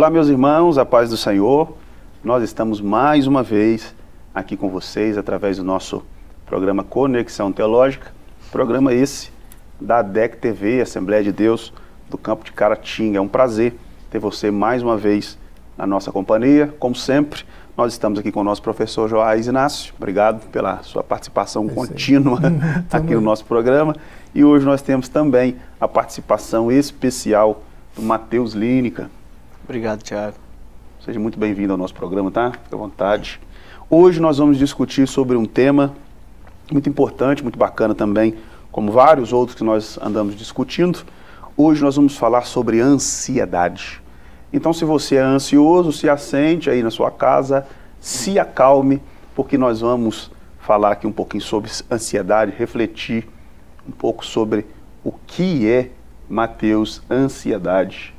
Olá, meus irmãos, a paz do Senhor. Nós estamos mais uma vez aqui com vocês através do nosso programa Conexão Teológica, programa esse da DEC TV, Assembleia de Deus do Campo de Caratinga. É um prazer ter você mais uma vez na nossa companhia. Como sempre, nós estamos aqui com o nosso professor Joás Inácio. Obrigado pela sua participação é contínua aqui no nosso programa. E hoje nós temos também a participação especial do Matheus Línica. Obrigado, Tiago. Seja muito bem-vindo ao nosso programa, tá? Fique à vontade. Hoje nós vamos discutir sobre um tema muito importante, muito bacana também, como vários outros que nós andamos discutindo. Hoje nós vamos falar sobre ansiedade. Então, se você é ansioso, se assente aí na sua casa, se acalme, porque nós vamos falar aqui um pouquinho sobre ansiedade, refletir um pouco sobre o que é Mateus ansiedade.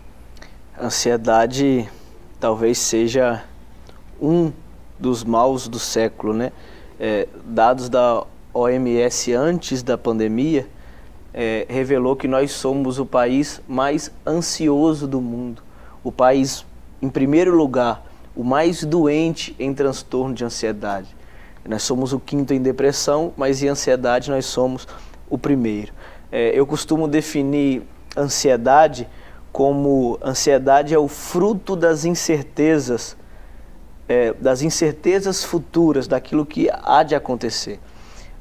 Ansiedade talvez seja um dos maus do século, né? É, dados da OMS antes da pandemia é, revelou que nós somos o país mais ansioso do mundo, o país, em primeiro lugar, o mais doente em transtorno de ansiedade. Nós somos o quinto em depressão, mas em ansiedade nós somos o primeiro. É, eu costumo definir ansiedade como ansiedade é o fruto das incertezas, é, das incertezas futuras, daquilo que há de acontecer.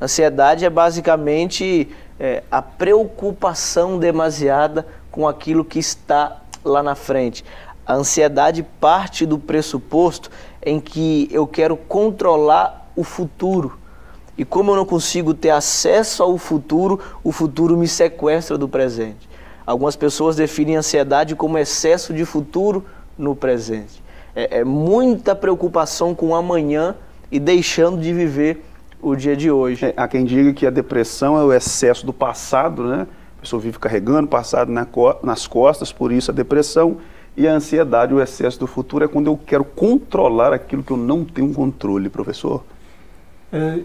Ansiedade é basicamente é, a preocupação demasiada com aquilo que está lá na frente. A ansiedade parte do pressuposto em que eu quero controlar o futuro. E como eu não consigo ter acesso ao futuro, o futuro me sequestra do presente. Algumas pessoas definem ansiedade como excesso de futuro no presente. É, é muita preocupação com o amanhã e deixando de viver o dia de hoje. É, há quem diga que a depressão é o excesso do passado, né? A pessoa vive carregando o passado na co nas costas, por isso a depressão. E a ansiedade, o excesso do futuro, é quando eu quero controlar aquilo que eu não tenho controle, professor. É,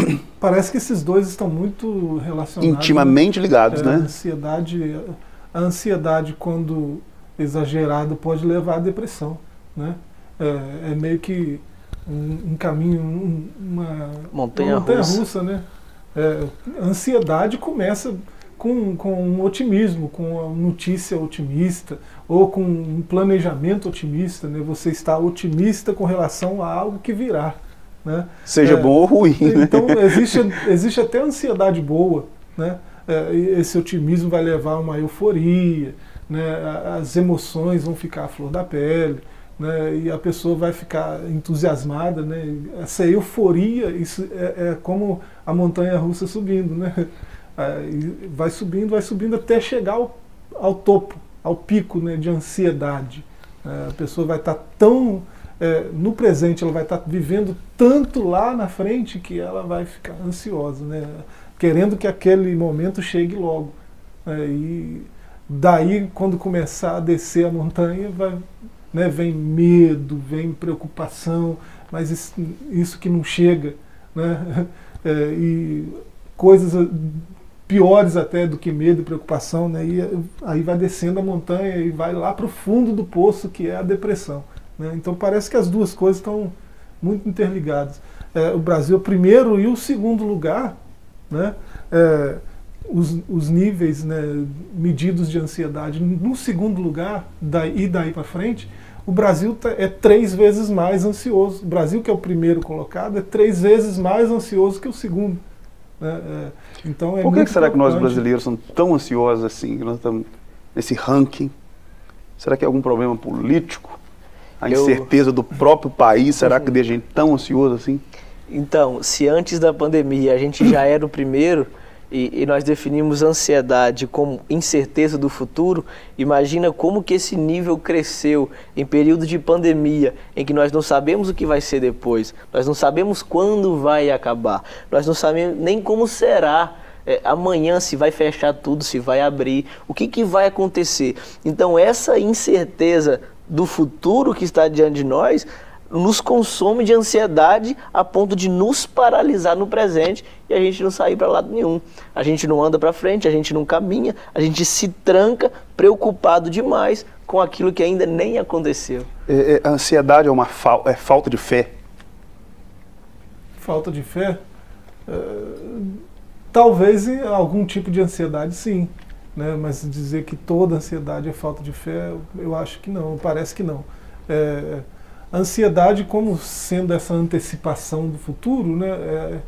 parece que esses dois estão muito relacionados. Intimamente ligados, é, né? A ansiedade, a ansiedade, quando exagerada, pode levar à depressão. Né? É, é meio que um, um caminho, um, uma montanha, uma montanha russa. russa. né? É, a ansiedade começa com, com um otimismo, com uma notícia otimista, ou com um planejamento otimista. Né? Você está otimista com relação a algo que virá. Né? Seja é, bom ou ruim. Né? Então, existe, existe até ansiedade boa. Né? É, esse otimismo vai levar a uma euforia, né? as emoções vão ficar à flor da pele. Né, e a pessoa vai ficar entusiasmada, né, essa euforia, isso é, é como a montanha russa subindo, né, vai subindo, vai subindo até chegar ao, ao topo, ao pico né, de ansiedade. É, a pessoa vai estar tá tão é, no presente ela vai estar tá vivendo tanto lá na frente que ela vai ficar ansiosa, né? querendo que aquele momento chegue logo. Né? E daí, quando começar a descer a montanha, vai, né, vem medo, vem preocupação, mas isso, isso que não chega. Né? É, e coisas piores até do que medo e preocupação, né? e aí vai descendo a montanha e vai lá para o fundo do poço, que é a depressão. Né? Então parece que as duas coisas estão muito interligadas. É, o Brasil é o primeiro e o segundo lugar, né? É, os, os, níveis né, medidos de ansiedade. No segundo lugar, daí, e daí para frente, o Brasil tá, é três vezes mais ansioso. O Brasil, que é o primeiro colocado, é três vezes mais ansioso que o segundo. Né? É, então é Por que, que será que nós brasileiros somos tão ansiosos assim? Nós estamos nesse ranking? Será que é algum problema político? A eu... incerteza do próprio país, será que deixa a gente tão ansioso assim? Então, se antes da pandemia a gente já era o primeiro e, e, nós definimos ansiedade como incerteza do futuro, imagina como que esse nível cresceu em período de pandemia, em que nós não sabemos o que vai ser depois, nós não sabemos quando vai acabar, nós não sabemos nem como será é, amanhã se vai fechar tudo, se vai abrir, o que, que vai acontecer. Então essa incerteza do futuro que está diante de nós nos consome de ansiedade a ponto de nos paralisar no presente e a gente não sair para lado nenhum. A gente não anda para frente, a gente não caminha, a gente se tranca preocupado demais com aquilo que ainda nem aconteceu. É, é, a ansiedade é uma fa é falta de fé? Falta de fé? Uh, talvez em algum tipo de ansiedade, sim. Né? Mas dizer que toda ansiedade é falta de fé, eu acho que não, parece que não. É, ansiedade como sendo essa antecipação do futuro, né? É,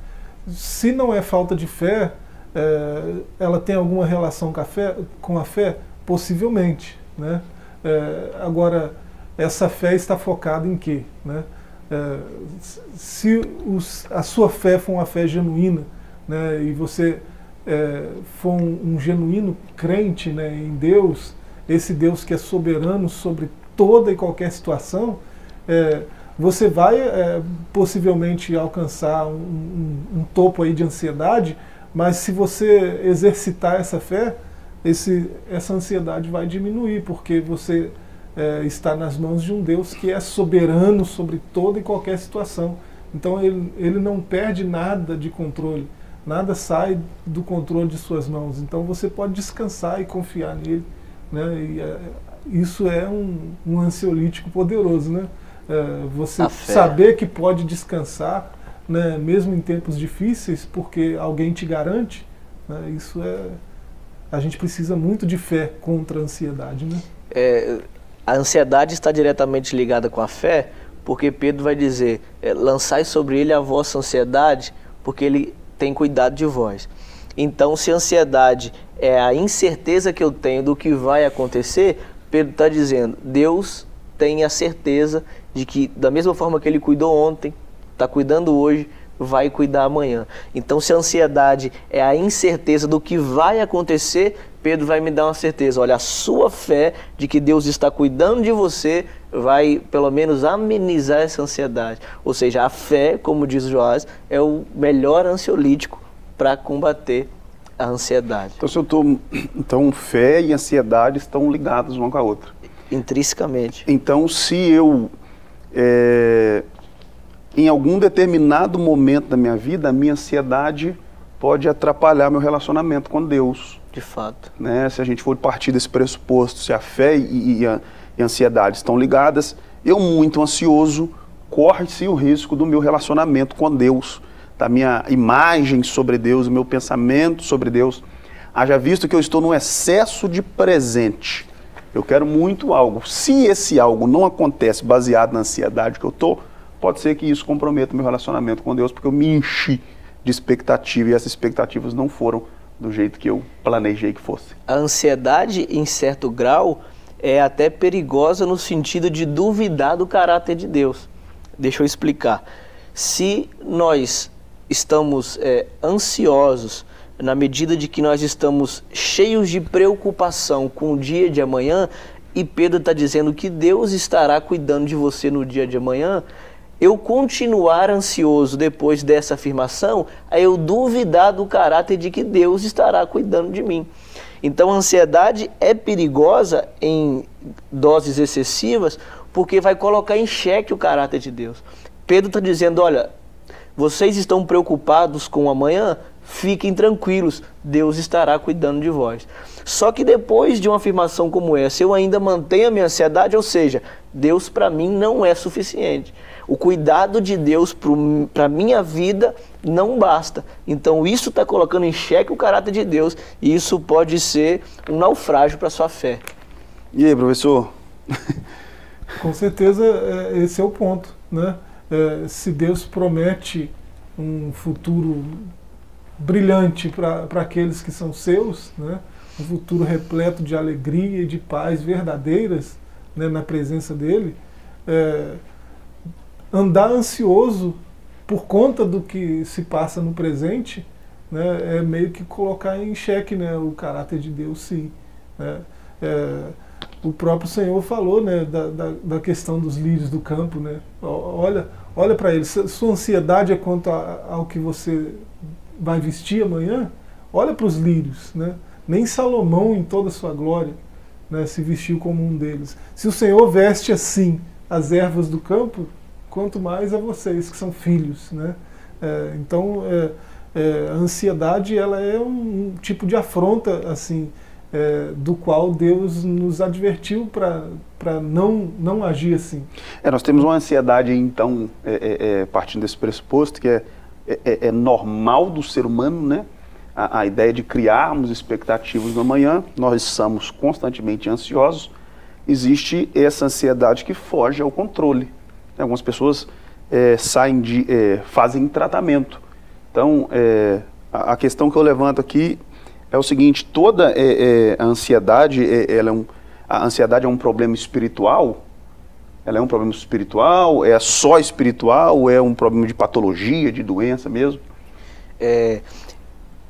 se não é falta de fé, é, ela tem alguma relação com a fé? Com a fé? Possivelmente. Né? É, agora, essa fé está focada em quê? Né? É, se os, a sua fé for uma fé genuína né, e você é, for um, um, genuíno crente né, em Deus, esse Deus que é soberano sobre toda e qualquer situação, é, você vai é, possivelmente alcançar um, um, um, topo aí de ansiedade, mas se você exercitar essa fé, esse, essa ansiedade vai diminuir, porque você é, está nas mãos de um Deus que é soberano sobre toda e qualquer situação. Então ele, ele não perde nada de controle, nada sai do controle de suas mãos. Então você pode descansar e confiar nele. Né? E, é, isso é um, um ansiolítico poderoso, né? É, você saber que pode descansar, né, mesmo em tempos difíceis, porque alguém te garante, né, isso é. A gente precisa muito de fé contra a ansiedade. Né? É, a ansiedade está diretamente ligada com a fé, porque Pedro vai dizer: é, lançai sobre ele a vossa ansiedade, porque ele tem cuidado de vós. Então, se ansiedade é a incerteza que eu tenho do que vai acontecer, Pedro está dizendo: Deus tem a certeza de que, da mesma forma que ele cuidou ontem, está cuidando hoje, vai cuidar amanhã. Então, se a ansiedade é a incerteza do que vai acontecer, Pedro vai me dar uma certeza. Olha, a sua fé de que Deus está cuidando de você vai, pelo menos, amenizar essa ansiedade. Ou seja, a fé, como diz Joás, é o melhor ansiolítico para combater a ansiedade. Então, se eu tô, então, fé e ansiedade estão ligadas uma com a outra. Intrinsecamente. Então, se eu é, em algum determinado momento da minha vida, a minha ansiedade pode atrapalhar meu relacionamento com Deus. De fato. Né? Se a gente for partir desse pressuposto, se a fé e, e, a, e ansiedade estão ligadas, eu muito ansioso corre-se o risco do meu relacionamento com Deus, da minha imagem sobre Deus, do meu pensamento sobre Deus. Haja visto que eu estou num excesso de presente eu quero muito algo. Se esse algo não acontece baseado na ansiedade que eu estou, pode ser que isso comprometa o meu relacionamento com Deus, porque eu me enchi de expectativa e essas expectativas não foram do jeito que eu planejei que fosse. A ansiedade, em certo grau, é até perigosa no sentido de duvidar do caráter de Deus. Deixa eu explicar. Se nós estamos é, ansiosos na medida de que nós estamos cheios de preocupação com o dia de amanhã, e Pedro está dizendo que Deus estará cuidando de você no dia de amanhã, eu continuar ansioso depois dessa afirmação, é eu duvidar do caráter de que Deus estará cuidando de mim. Então a ansiedade é perigosa em doses excessivas porque vai colocar em xeque o caráter de Deus. Pedro está dizendo: olha, vocês estão preocupados com o amanhã? fiquem tranquilos, Deus estará cuidando de vós. Só que depois de uma afirmação como essa, eu ainda mantenho a minha ansiedade, ou seja, Deus para mim não é suficiente. O cuidado de Deus para a minha vida não basta. Então isso está colocando em xeque o caráter de Deus e isso pode ser um naufrágio para a sua fé. E aí, professor? Com certeza é, esse é o ponto. Né? É, se Deus promete um futuro brilhante para aqueles que são seus, né? Um futuro repleto de alegria e de paz verdadeiras né, na presença dele. É, andar ansioso por conta do que se passa no presente né, é meio que colocar em xeque né, o caráter de Deus, sim. Né? É, o próprio Senhor falou né, da, da, da, questão dos lírios do campo. Né? Olha, olha para eles, sua ansiedade é quanto a, ao que você vai vestir amanhã, olha para os lírios, né? Nem Salomão, em toda a sua glória, né, se vestiu como um deles. Se o Senhor veste assim as ervas do campo, quanto mais a vocês que são filhos, né? É, então, é, é, a ansiedade ela é um, tipo de afronta assim é, do qual Deus nos advertiu para não, não agir assim. É, nós temos uma ansiedade, então, é, é, é partindo desse pressuposto, que é, é, normal do ser humano, né? A, a, ideia de criarmos expectativas no amanhã, nós somos constantemente ansiosos, existe essa ansiedade que foge ao controle. Algumas pessoas saem de, fazem tratamento então, é, a, a, questão que eu levanto aqui é o seguinte: toda é, é, a ansiedade, é, ela é um, a ansiedade é um problema espiritual. Ela é um problema espiritual? É só espiritual? É um problema de patologia, de doença mesmo? É,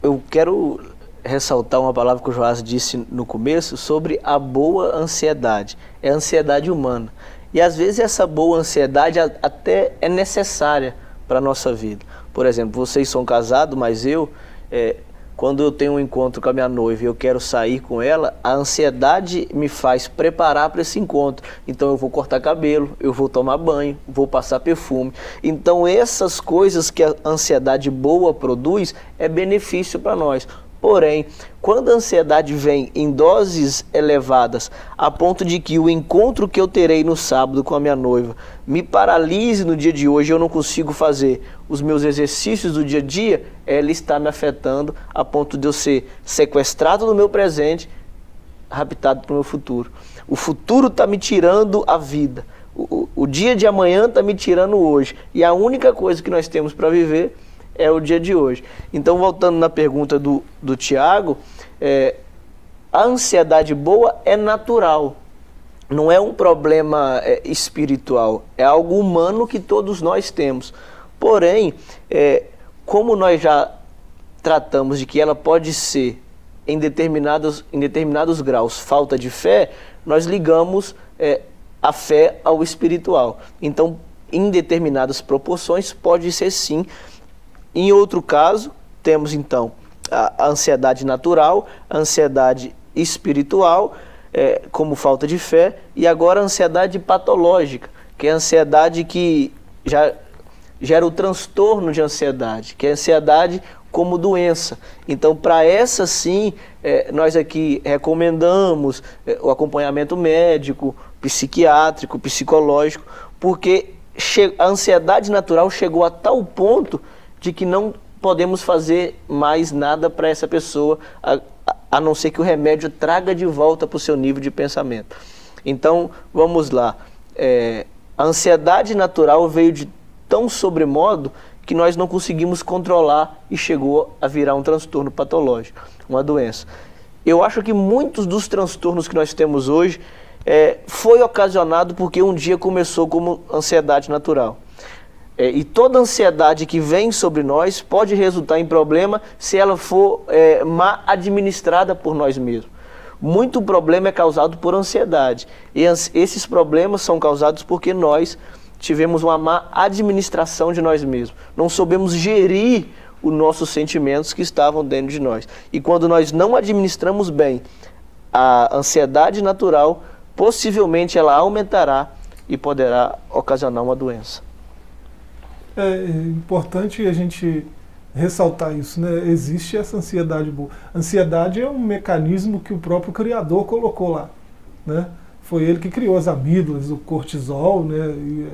eu quero ressaltar uma palavra que o Joás disse no começo sobre a boa ansiedade. É a ansiedade humana. E às vezes essa boa ansiedade até é necessária para a nossa vida. Por exemplo, vocês são casados, mas eu, é, quando eu tenho um encontro com a minha noiva e eu quero sair com ela, a ansiedade me faz preparar para esse encontro. Então eu vou cortar cabelo, eu vou tomar banho, vou passar perfume. Então essas coisas que a ansiedade boa produz é benefício para nós. Porém, quando a ansiedade vem em doses elevadas, a ponto de que o encontro que eu terei no sábado com a minha noiva me paralise no dia de hoje, eu não consigo fazer os meus exercícios do dia a dia, ela está me afetando a ponto de eu ser sequestrado no meu presente, raptado para o meu futuro. O futuro está me tirando a vida. O, o, o dia de amanhã está me tirando hoje. E a única coisa que nós temos para viver é o dia de hoje. Então, voltando na pergunta do, do Tiago, é, a ansiedade boa é natural, não é um problema é, espiritual, é algo humano que todos nós temos. Porém, é, como nós já tratamos de que ela pode ser em determinados, em determinados graus falta de fé, nós ligamos é, a fé ao espiritual. Então, em determinadas proporções, pode ser sim em outro caso, temos então a ansiedade natural, a ansiedade espiritual, é, como falta de fé, e agora a ansiedade patológica, que é a ansiedade que já gera o transtorno de ansiedade, que é a ansiedade como doença. Então, para essa sim, é, nós aqui recomendamos é, o acompanhamento médico, psiquiátrico, psicológico, porque a ansiedade natural chegou a tal ponto de que não podemos fazer mais nada para essa pessoa, a, a, não ser que o remédio traga de volta para o seu nível de pensamento. Então, vamos lá. É, a ansiedade natural veio de tão sobremodo que nós não conseguimos controlar e chegou a virar um transtorno patológico, uma doença. Eu acho que muitos dos transtornos que nós temos hoje é, foi ocasionado porque um dia começou como ansiedade natural. É, e toda ansiedade que vem sobre nós pode resultar em problema se ela for é, mal administrada por nós mesmos. Muito problema é causado por ansiedade. E esses problemas são causados porque nós tivemos uma má administração de nós mesmos. Não soubemos gerir os nossos sentimentos que estavam dentro de nós. E quando nós não administramos bem a ansiedade natural, possivelmente ela aumentará e poderá ocasionar uma doença é importante a gente ressaltar isso, né? Existe essa ansiedade boa. Ansiedade é um mecanismo que o próprio Criador colocou lá, né? Foi ele que criou as amígdalas, o cortisol, né? E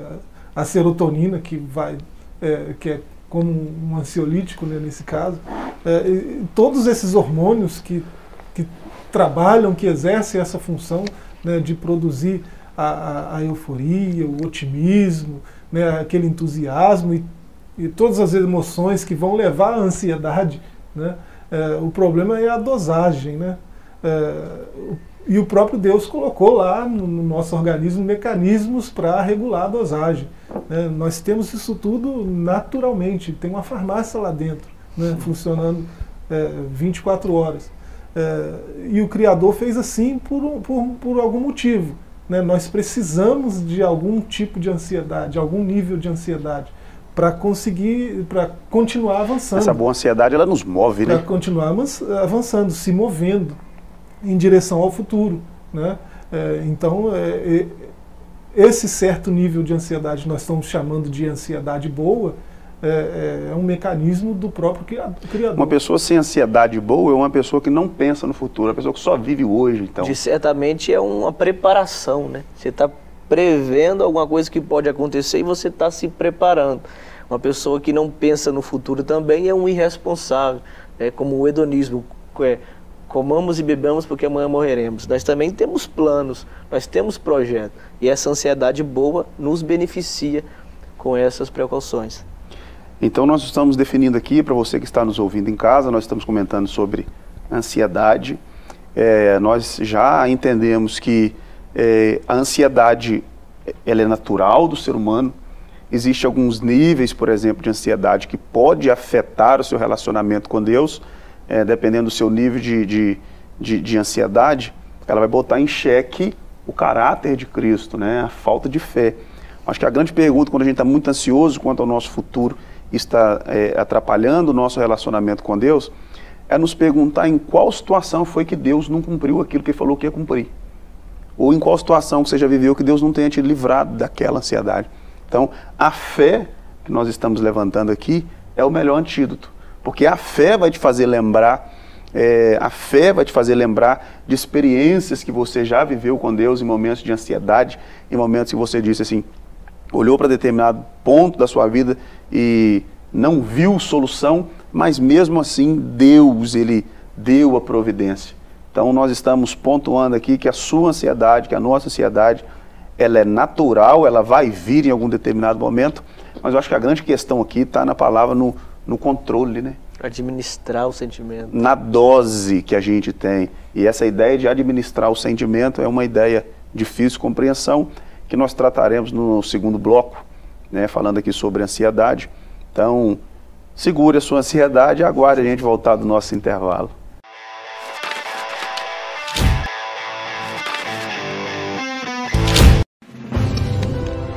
a, a serotonina que vai, é, que é como um ansiolítico, né? Nesse caso, é, todos esses hormônios que que trabalham, que exercem essa função né, de produzir a, a, a euforia, o otimismo, né, aquele entusiasmo e, e, todas as emoções que vão levar à ansiedade. Né? É, o problema é a dosagem. Né? É, e o próprio Deus colocou lá no, no nosso organismo mecanismos para regular a dosagem. Né? Nós temos isso tudo naturalmente, tem uma farmácia lá dentro, né? funcionando é, 24 horas. É, e o Criador fez assim por, por, por algum motivo. Né? Nós precisamos de algum tipo de ansiedade, de algum nível de ansiedade para conseguir, para continuar avançando. Essa boa ansiedade ela nos move, né? Para continuar avançando, se movendo em direção ao futuro, né? É, então é, é, esse certo nível de ansiedade, nós estamos chamando de ansiedade boa, é, é, um mecanismo do próprio criador. Uma pessoa sem ansiedade boa é uma pessoa que não pensa no futuro, é uma pessoa que só vive hoje. Então. De certamente é uma preparação, né? Você está prevendo alguma coisa que pode acontecer e você está se preparando. Uma pessoa que não pensa no futuro também é um irresponsável, é como o hedonismo, é, comamos e bebamos porque amanhã morreremos. Nós também temos planos, nós temos projetos e essa ansiedade boa nos beneficia com essas precauções. Então nós estamos definindo aqui, para você que está nos ouvindo em casa, nós estamos comentando sobre ansiedade. É, nós já entendemos que é, a ansiedade ela é natural do ser humano. Existem alguns níveis, por exemplo, de ansiedade que pode afetar o seu relacionamento com Deus, é, dependendo do seu nível de, de, de, de ansiedade, ela vai botar em xeque o caráter de Cristo, né? a falta de fé. Acho que a grande pergunta, quando a gente está muito ansioso quanto ao nosso futuro, está é, atrapalhando o nosso relacionamento com Deus, é nos perguntar em qual situação foi que Deus não cumpriu aquilo que falou que ia cumprir. Ou em qual situação que você já viveu que Deus não tenha te livrado daquela ansiedade. Então, a fé que nós estamos levantando aqui é o melhor antídoto. Porque a fé vai te fazer lembrar, é, a fé vai te fazer lembrar de experiências que você já viveu com Deus em momentos de ansiedade, em momentos que você disse assim, olhou para determinado ponto da sua vida e não viu solução, mas mesmo assim Deus, ele deu a providência. Então nós estamos pontuando aqui que a sua ansiedade, que a nossa ansiedade, ela é natural, ela vai vir em algum determinado momento, mas eu acho que a grande questão aqui está na palavra no, no controle, né? Administrar o sentimento. Na dose que a gente tem. E essa ideia de administrar o sentimento é uma ideia difícil de compreensão, que nós trataremos no segundo bloco, né, falando aqui sobre ansiedade. Então, segure a sua ansiedade e aguarde a gente voltar do nosso intervalo.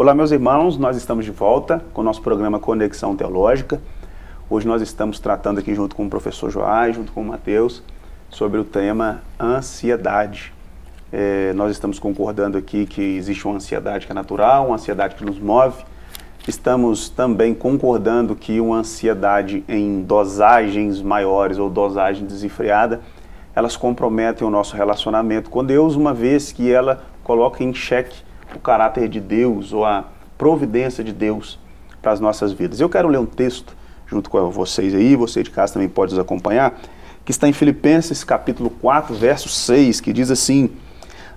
Olá, meus irmãos, nós estamos de volta com o nosso programa Conexão Teológica. Hoje nós estamos tratando aqui junto com o professor Joás, junto com o Mateus, sobre o tema ansiedade. É, nós estamos concordando aqui que existe uma ansiedade que é natural, uma ansiedade que nos move. Estamos também concordando que uma ansiedade em dosagens maiores ou dosagem desenfreada, elas comprometem o nosso relacionamento com Deus, uma vez que ela coloca em xeque o caráter de Deus ou a providência de Deus para as nossas vidas. Eu quero ler um texto junto com vocês aí, você de casa também pode nos acompanhar, que está em Filipenses capítulo 4, verso 6, que diz assim: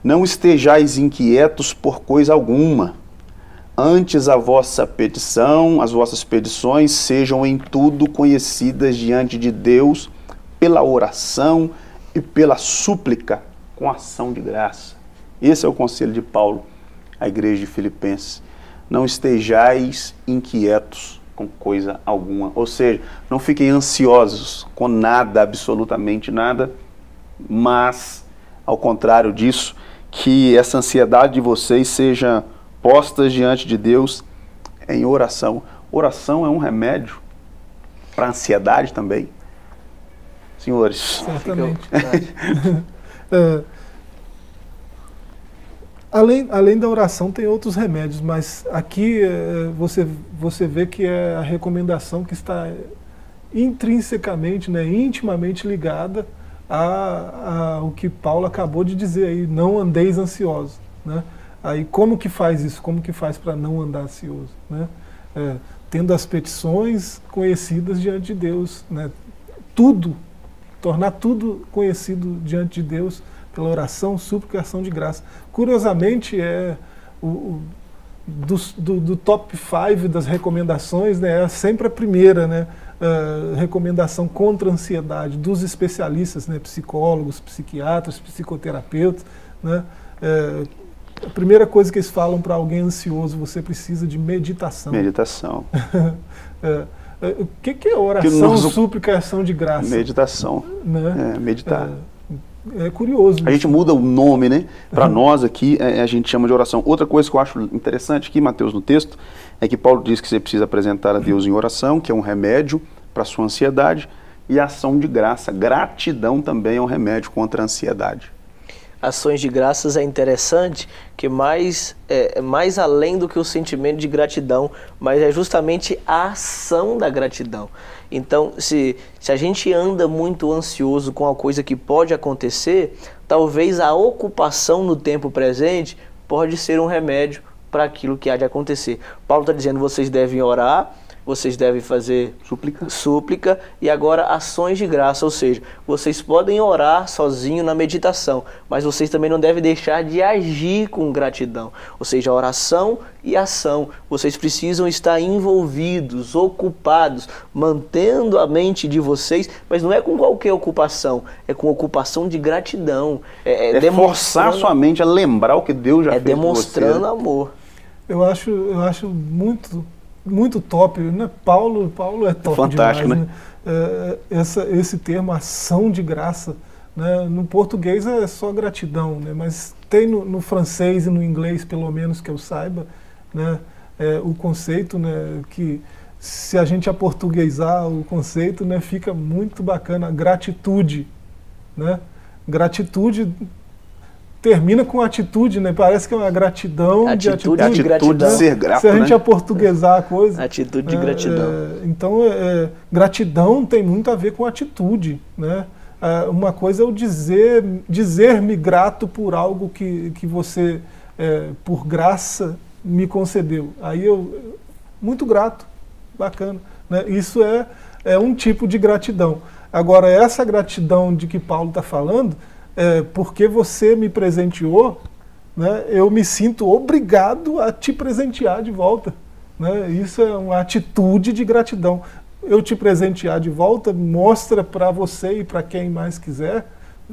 Não estejais inquietos por coisa alguma, antes a vossa petição, as vossas petições sejam em tudo conhecidas diante de Deus pela oração e pela súplica com ação de graça. Esse é o conselho de Paulo a igreja de Filipenses. Não estejais inquietos com coisa alguma. Ou seja, não fiquem ansiosos com nada, absolutamente nada, mas, ao contrário disso, que essa ansiedade de vocês seja posta diante de Deus em oração. Oração é um remédio para a ansiedade também. Senhores. Certamente. Além, além da oração, tem outros remédios, mas aqui é, você, você vê que é a recomendação que está intrinsecamente, né, intimamente ligada a, a, o que Paulo acabou de dizer aí, não andeis ansiosos. Né? Aí como que faz isso? Como que faz para não andar ansioso? Né? É, tendo as petições conhecidas diante de Deus, né? tudo, tornar tudo conhecido diante de Deus pela oração, súplica e ação de graça. Curiosamente, é, o, o, do, do, do top 5 das recomendações, né, é sempre a primeira, né? Uh, recomendação contra a ansiedade dos especialistas, né, psicólogos, psiquiatras, psicoterapeutas. Né, uh, a primeira coisa que eles falam para alguém ansioso, você precisa de meditação. Meditação. uh, o que, que é oração, que súplica e ação de graça? Meditação. Né? É, meditar. É, é curioso. A gente muda o nome, né? Para uhum. nós aqui, é, a gente chama de oração. Outra coisa que eu acho interessante aqui, Mateus, no texto, é que Paulo diz que você precisa apresentar a Deus em oração, que é um remédio para sua ansiedade, e ação de graça. Gratidão também é um remédio contra a ansiedade ações de graças é interessante que mais é, mais além do que o sentimento de gratidão, mas é justamente a ação da gratidão. Então, se, se a gente anda muito ansioso com a coisa que pode acontecer, talvez a ocupação no tempo presente pode ser um remédio para aquilo que há de acontecer. Paulo está dizendo: vocês devem orar vocês devem fazer súplica. súplica e agora ações de graça, ou seja, vocês podem orar sozinho na meditação, mas vocês também não devem deixar de agir com gratidão, ou seja, oração e ação. Vocês precisam estar envolvidos, ocupados, mantendo a mente de vocês, mas não é com qualquer ocupação, é com ocupação de gratidão. É, é, é forçar sua mente a lembrar o que Deus já é fez demonstrando amor. Eu acho, eu acho muito muito top, né? Paulo, Paulo é top Fantástico, demais, né? né? É, essa, esse termo, ação de graça, né? no português é só gratidão, né? mas tem no, no, francês e no inglês, pelo menos que eu saiba, né? É, o conceito né? que se a gente aportuguesar o conceito, né? fica muito bacana, gratitude. Né? Gratitude termina com atitude, né? Parece que é uma gratidão atitude, de atitude. Atitude de gratidão. de ser grato, Se a gente né? aportuguesar a coisa. Atitude de é, gratidão. É, então, é, gratidão tem muito a ver com atitude, né? É, uma coisa é o dizer, dizer-me grato por algo que, que você, é, por graça, me concedeu. Aí eu, muito grato, bacana. Né? Isso é, é um tipo de gratidão. Agora, essa gratidão de que Paulo está falando, é, porque você me presenteou, né, eu me sinto obrigado a te presentear de volta. Né? Isso é uma atitude de gratidão. Eu te presentear de volta mostra para você e para quem mais quiser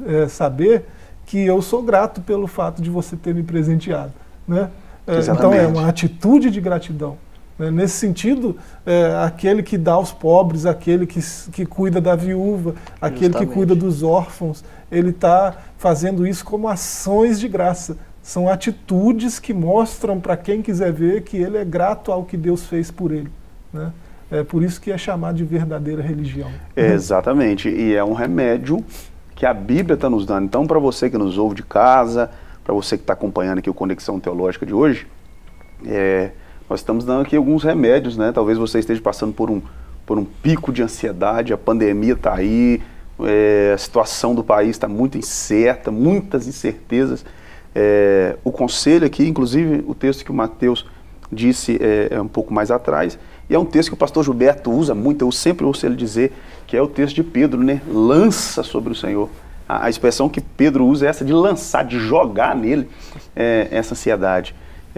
é, saber que eu sou grato pelo fato de você ter me presenteado. Né? É, então é uma atitude de gratidão. Né? Nesse sentido, é, aquele que dá aos pobres, aquele que, que cuida da viúva, aquele Justamente. que cuida dos órfãos, ele está fazendo isso como ações de graça. São atitudes que mostram para quem quiser ver que ele é grato ao que Deus fez por ele. Né? É por isso que é chamado de verdadeira religião. É, exatamente. E é um remédio que a Bíblia está nos dando. Então, para você que nos ouve de casa, para você que está acompanhando aqui o Conexão Teológica de hoje, é, nós estamos dando aqui alguns remédios, né? Talvez você esteja passando por um, por um pico de ansiedade, a pandemia está aí, é, a situação do país está muito incerta, muitas incertezas. É, o conselho aqui, inclusive o texto que o Mateus disse é, é, um pouco mais atrás, e é um texto que o pastor Gilberto usa muito, eu sempre ouço ele dizer, que é o texto de Pedro, né? Lança sobre o Senhor. A, a expressão que Pedro usa é essa de lançar, de jogar nele é, essa ansiedade.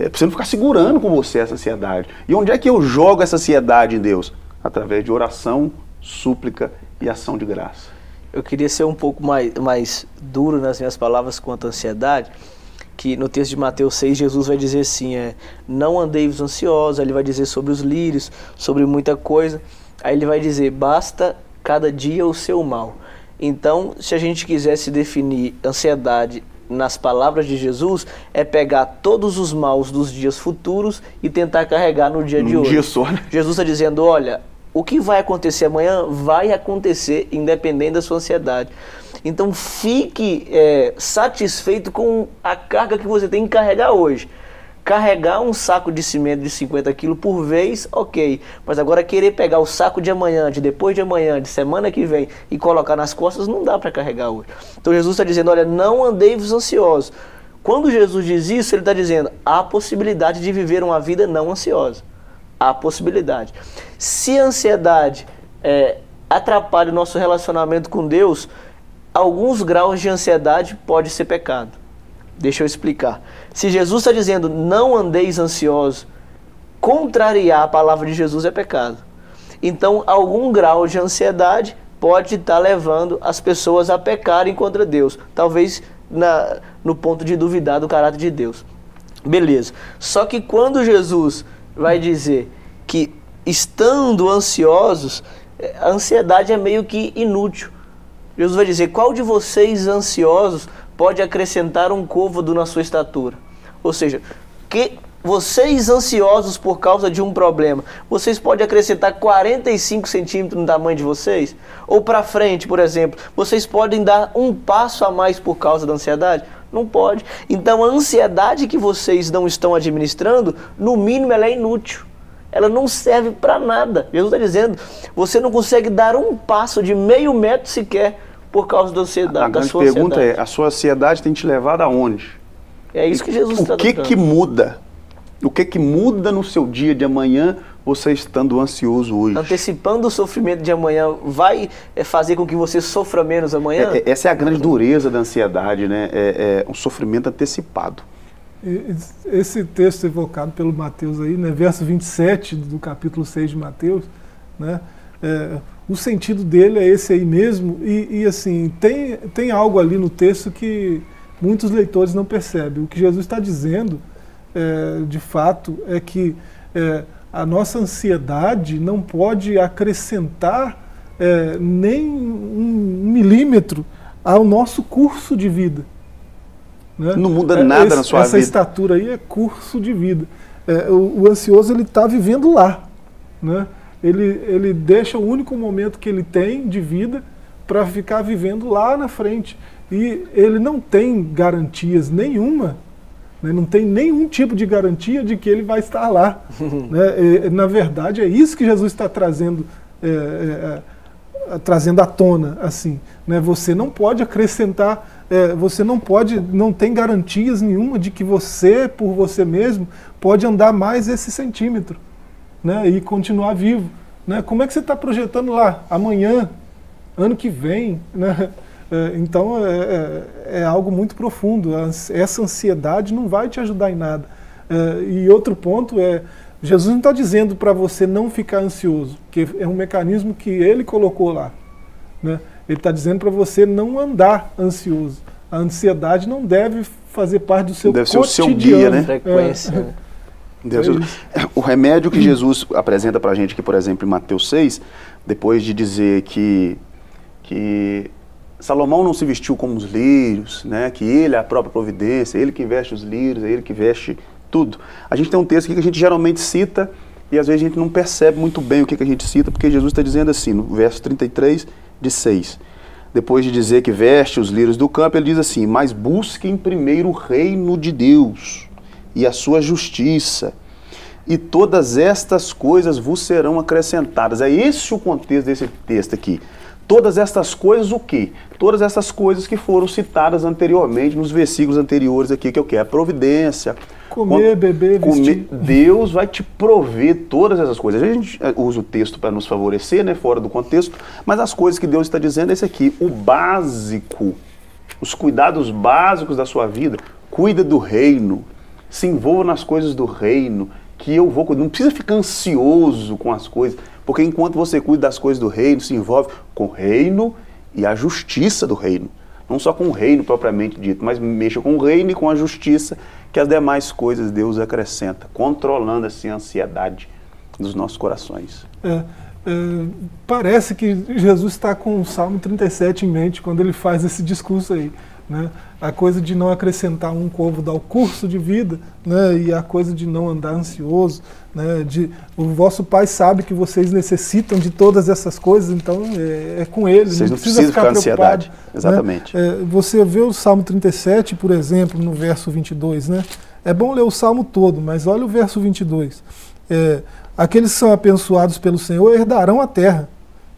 É, você não ficar segurando com você essa ansiedade. E onde é que eu jogo essa ansiedade em Deus? Através de oração, súplica e ação de graça eu queria ser um pouco mais, mais duro nas minhas palavras quanto à ansiedade, que no texto de Mateus 6, Jesus vai dizer assim, é, não andeis ansiosos, ele vai dizer sobre os lírios, sobre muita coisa, aí ele vai dizer, basta cada dia o seu mal. Então, se a gente quisesse definir ansiedade nas palavras de Jesus, é pegar todos os maus dos dias futuros e tentar carregar no dia de hoje. Dia só, né? Jesus está dizendo, olha, o que vai acontecer amanhã vai acontecer, independente da sua ansiedade. Então fique é, satisfeito com a carga que você tem que carregar hoje. Carregar um saco de cimento de 50 quilos por vez, ok. Mas agora querer pegar o saco de amanhã, de depois de amanhã, de semana que vem e colocar nas costas, não dá para carregar hoje. Então Jesus está dizendo: olha, não andeis ansiosos. Quando Jesus diz isso, ele está dizendo: há possibilidade de viver uma vida não ansiosa há possibilidade. Se a ansiedade é, atrapalha o nosso relacionamento com Deus, alguns graus de ansiedade pode ser pecado. Deixa eu explicar. Se Jesus está dizendo não andeis ansiosos, contrariar a palavra de Jesus é pecado. Então, algum grau de ansiedade pode estar tá levando as pessoas a pecarem contra Deus. Talvez na, no ponto de duvidar do caráter de Deus. Beleza. Só que quando Jesus vai dizer que estando ansiosos, eh, a ansiedade é meio que inútil. Jesus vai dizer: qual de vocês ansiosos pode acrescentar um côvado na sua estatura? Ou seja, que vocês ansiosos por causa de um problema, vocês podem acrescentar 45 centímetros no tamanho de vocês? Ou para frente, por exemplo, vocês podem dar um passo a mais por causa da ansiedade? Não pode. Então a ansiedade que vocês não estão administrando, no mínimo ela é inútil. Ela não serve para nada. Jesus está dizendo, você não consegue dar um passo de meio metro sequer por causa da ansiedade. A, grande sua pergunta ansiedade. é, a sua ansiedade tem te levado aonde? É isso que Jesus está O que que muda? O que que muda no seu dia de amanhã você estando ansioso hoje? Antecipando o sofrimento de amanhã vai é, fazer com que você sofra menos amanhã? É, é, essa é a grande dureza da ansiedade, né? É, é um sofrimento antecipado. Esse texto evocado pelo Mateus aí, né, verso 27 do capítulo 6 de Mateus, né, é, o sentido dele é esse aí mesmo, e, e, assim, tem, tem algo ali no texto que muitos leitores não percebem. O que Jesus está dizendo, é, de fato, é que é, a nossa ansiedade não pode acrescentar é, nem um milímetro ao nosso curso de vida. Né? Não muda nada Esse, na sua essa vida. Essa estatura aí é curso de vida. É, o, o, ansioso ele está vivendo lá, né? Ele, ele deixa o único momento que ele tem de vida para ficar vivendo lá na frente. E ele não tem garantias nenhuma, né? não tem nenhum tipo de garantia de que ele vai estar lá. né? E, na verdade, é isso que Jesus está trazendo, é, é, trazendo à tona. assim. Né? Você não pode acrescentar é, você não pode, não tem garantias nenhuma de que você, por você mesmo, pode andar mais esse centímetro né, e continuar vivo. Né? Como é que você está projetando lá? Amanhã, ano que vem? Né? É, então é, é, é, algo muito profundo. Essa ansiedade não vai te ajudar em nada. É, e outro ponto é, Jesus não está dizendo para você não ficar ansioso, que é um mecanismo que ele colocou lá. Né? Ele está dizendo para você não andar ansioso. A ansiedade não deve fazer parte do seu deve cotidiano. Deve ser o seu guia, né? Frequência. É. Deus, é o remédio que Jesus apresenta para a gente aqui, por exemplo, em Mateus 6, depois de dizer que, que Salomão não se vestiu como os lírios, né? que ele é a própria providência, ele que veste os lírios, é ele que veste tudo. A gente tem um texto aqui que a gente geralmente cita e às vezes a gente não percebe muito bem o que, que a gente cita, porque Jesus está dizendo assim, no verso 33 de 6. Depois de dizer que veste os lírios do campo, ele diz assim: Mas busquem primeiro o reino de Deus e a sua justiça, e todas estas coisas vos serão acrescentadas. É esse o contexto desse texto aqui. Todas estas coisas o quê? Todas essas coisas que foram citadas anteriormente nos versículos anteriores aqui, que é o? A providência, Comer, beber, vestir. Deus vai te prover todas essas coisas. A gente eh, usa o texto para nos favorecer, né, fora do contexto, mas as coisas que Deus está dizendo é esse aqui, o básico, os cuidados básicos da sua vida. Cuida do reino, se envolva nas coisas do reino, que eu vou Não precisa ficar ansioso com as coisas, porque enquanto você cuida das coisas do reino, se envolve com o reino e a justiça do reino. Não só com o reino propriamente dito, mas mexa com o reino e com a justiça que as demais coisas Deus acrescenta, controlando assim a ansiedade dos nossos corações. É, é, parece que Jesus está com o Salmo 37 em mente quando ele faz esse discurso aí. Né? A coisa de não acrescentar um côvado ao curso de vida, né? e a coisa de não andar ansioso. Né? De, o vosso Pai sabe que vocês necessitam de todas essas coisas, então é, é com ele. Vocês não, não precisa ficar, ficar ansiedade. Né? Exatamente. É, você vê o Salmo 37, por exemplo, no verso 22. Né? É bom ler o Salmo todo, mas olha o verso 22. É, Aqueles que são abençoados pelo Senhor herdarão a terra.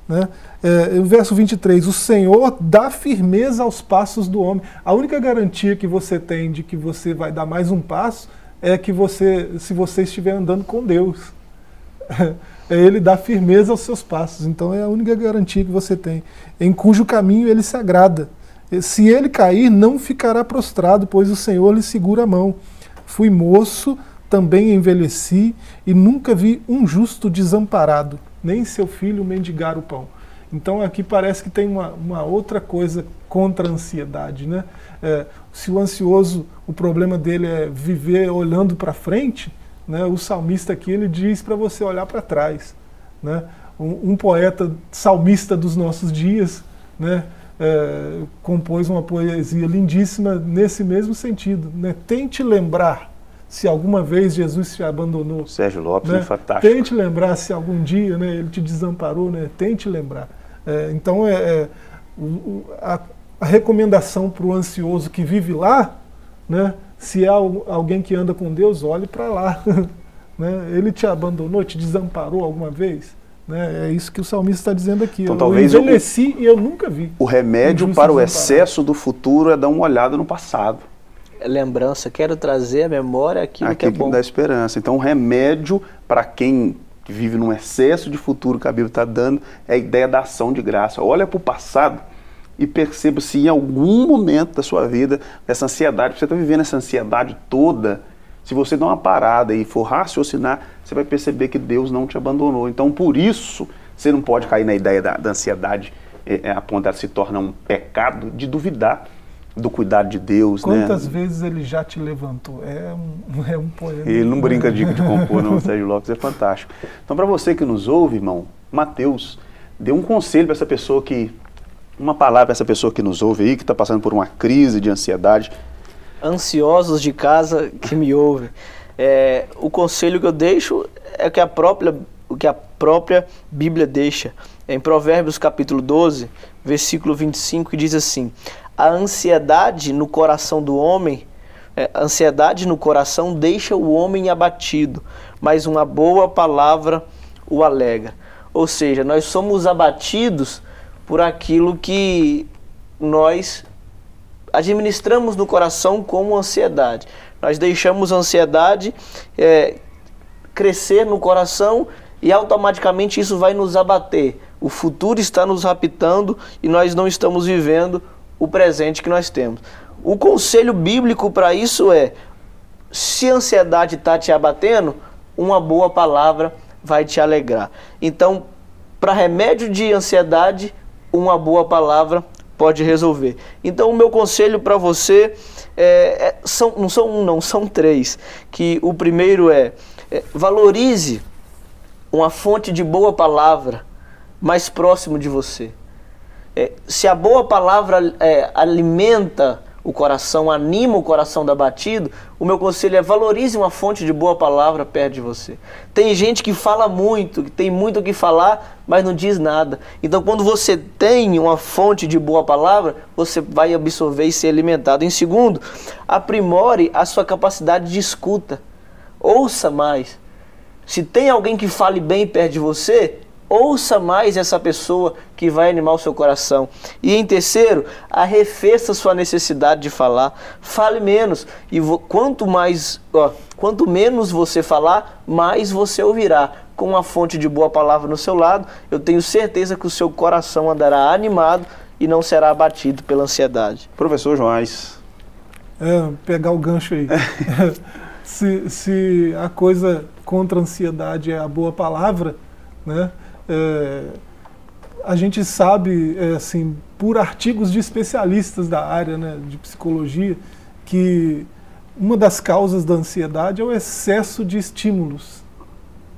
Né? É, o verso 23, o Senhor dá firmeza aos passos do homem. A única garantia que você tem de que você vai dar mais um passo é que você, se você estiver andando com Deus. É ele dá firmeza aos seus passos. Então é a única garantia que você tem. Em cujo caminho ele se agrada. Se ele cair, não ficará prostrado, pois o Senhor lhe segura a mão. Fui moço, também envelheci, e nunca vi um justo desamparado, nem seu filho mendigar o pão. Então aqui parece que tem uma, uma outra coisa contra a ansiedade. Né? É, se o ansioso, o problema dele é viver olhando para frente, né, o salmista aqui ele diz para você olhar para trás. Né? Um, um, poeta salmista dos nossos dias né, é, compôs uma poesia lindíssima nesse mesmo sentido. Né? Tente lembrar se alguma vez Jesus te abandonou. Sérgio Lopes, né? é fantástico. Tente lembrar se algum dia né, ele te desamparou. Né? Tente lembrar. É, então, é, é a, a, recomendação para o ansioso que vive lá, né, se é alguém que anda com Deus, olhe para lá. né? Ele te abandonou, te desamparou alguma vez? Né? É isso que o salmista está dizendo aqui. Então, eu talvez envelheci o, e eu nunca vi. O remédio para o excesso do futuro é dar uma olhada no passado. Lembrança, quero trazer à memória aquilo, aquilo que é bom. que dá esperança. Então, o remédio para quem vive num excesso de futuro que a Bíblia está dando é a ideia da ação de graça. Olha para o passado e perceba se em algum momento da sua vida, essa ansiedade, você está vivendo essa ansiedade toda, se você der uma parada e for raciocinar, você vai perceber que Deus não te abandonou. Então, por isso, você não pode cair na ideia da, da ansiedade é, é, a ponto de se tornar um pecado de duvidar do cuidado de Deus. Né? Quantas né? vezes ele já te levantou? É um, é um poema. Ele não brinca de, de compor, não, Sérgio Lopes, é fantástico. Então, para você que nos ouve, irmão, Mateus, dê um conselho para essa pessoa que. Uma palavra para essa pessoa que nos ouve aí, que está passando por uma crise de ansiedade ansiosos de casa que me ouvem. É, o conselho que eu deixo é que a própria, o que a própria Bíblia deixa. Em Provérbios capítulo 12, versículo 25, que diz assim: A ansiedade no coração do homem, é, ansiedade no coração deixa o homem abatido, mas uma boa palavra o alegra. Ou seja, nós somos abatidos por aquilo que nós administramos no coração como ansiedade. Nós deixamos a ansiedade é, crescer no coração e automaticamente isso vai nos abater. O futuro está nos raptando e nós não estamos vivendo o presente que nós temos. O conselho bíblico para isso é: se a ansiedade está te abatendo, uma boa palavra vai te alegrar. Então, para remédio de ansiedade, uma boa palavra pode resolver. Então, o meu conselho para você é, é, são, não são um, não, são três. Que o primeiro é, é valorize uma fonte de boa palavra mais próximo de você. É, se a boa palavra é, alimenta o coração, anima o coração do abatido, o meu conselho é valorize uma fonte de boa palavra perto de você. Tem gente que fala muito, que tem muito o que falar, mas não diz nada. Então, quando você tem uma fonte de boa palavra, você vai absorver e ser alimentado. Em segundo, aprimore a sua capacidade de escuta. Ouça mais. Se tem alguém que fale bem perto de você, ouça mais essa pessoa que vai animar o seu coração. E em terceiro, arrefeça sua necessidade de falar. Fale menos. E quanto mais, ó, quanto menos você falar, mais você ouvirá. Com uma fonte de boa palavra no seu lado, eu tenho certeza que o seu coração andará animado e não será abatido pela ansiedade. Professor Joás. É, pegar o gancho aí. se, se a coisa contra a ansiedade é a boa palavra, né? É, a gente sabe, é, assim, por artigos de especialistas da área né, de psicologia, que uma das causas da ansiedade é o excesso de estímulos.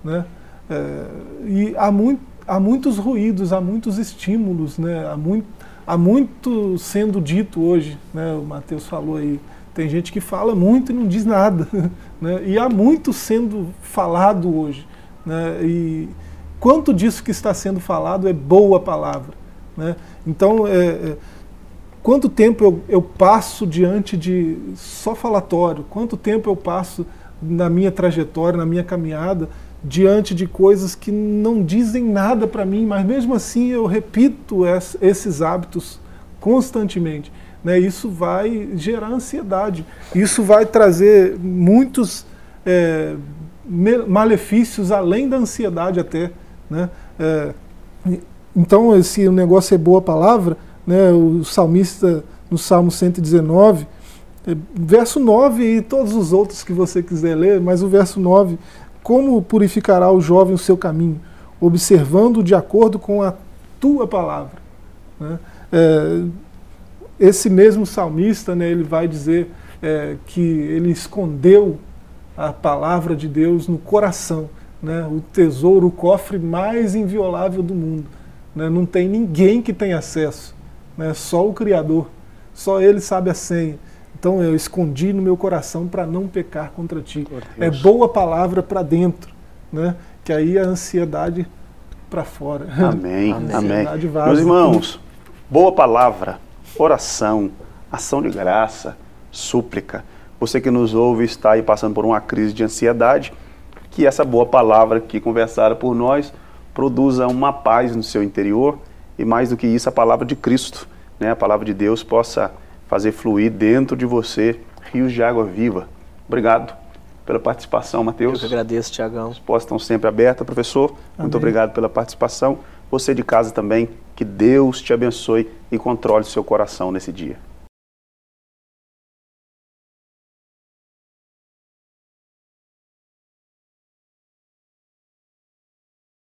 Né? É, e há, há muitos ruídos, há muitos estímulos, né? há, muito, há muito sendo dito hoje, né? o Matheus falou aí. Tem gente que fala muito e não diz nada. Né? E há muito sendo falado hoje. Né? E, quanto disso que está sendo falado é boa palavra. Né? Então, é, é, quanto tempo eu, eu passo diante de só falatório, quanto tempo eu passo na minha trajetória, na minha caminhada, diante de coisas que não dizem nada para mim, mas mesmo assim eu repito esses hábitos constantemente. Né? Isso vai gerar ansiedade, isso vai trazer muitos é, malefícios além da ansiedade até. Né? É, então, se o negócio é boa palavra, né, o salmista no Salmo 119, é, verso 9 e todos os outros que você quiser ler, mas o verso 9, como purificará o jovem o seu caminho, observando de acordo com a tua palavra. Né? É, esse mesmo salmista, né, ele vai dizer é, que ele escondeu a palavra de Deus no coração, né, o tesouro, o cofre mais inviolável do mundo. Né, não tem ninguém que tenha acesso, né, só o Criador, só Ele sabe a senha. Então eu escondi no meu coração para não pecar contra ti. É boa palavra para dentro, né, que aí a ansiedade para fora. Amém, amém. Meus irmãos, boa palavra, oração, ação de graça, súplica. Você que nos ouve está aí passando por uma crise de ansiedade, que essa boa palavra aqui conversada por nós produza uma paz no seu interior e mais do que isso, a palavra de Cristo, né? a palavra de Deus possa fazer fluir dentro de você rios de água viva. Obrigado pela participação, Mateus. Eu que agradeço, Tiagão. As portas estão sempre abertas, professor. Amém. Muito obrigado pela participação. Você de casa também, que Deus te abençoe e controle seu coração nesse dia.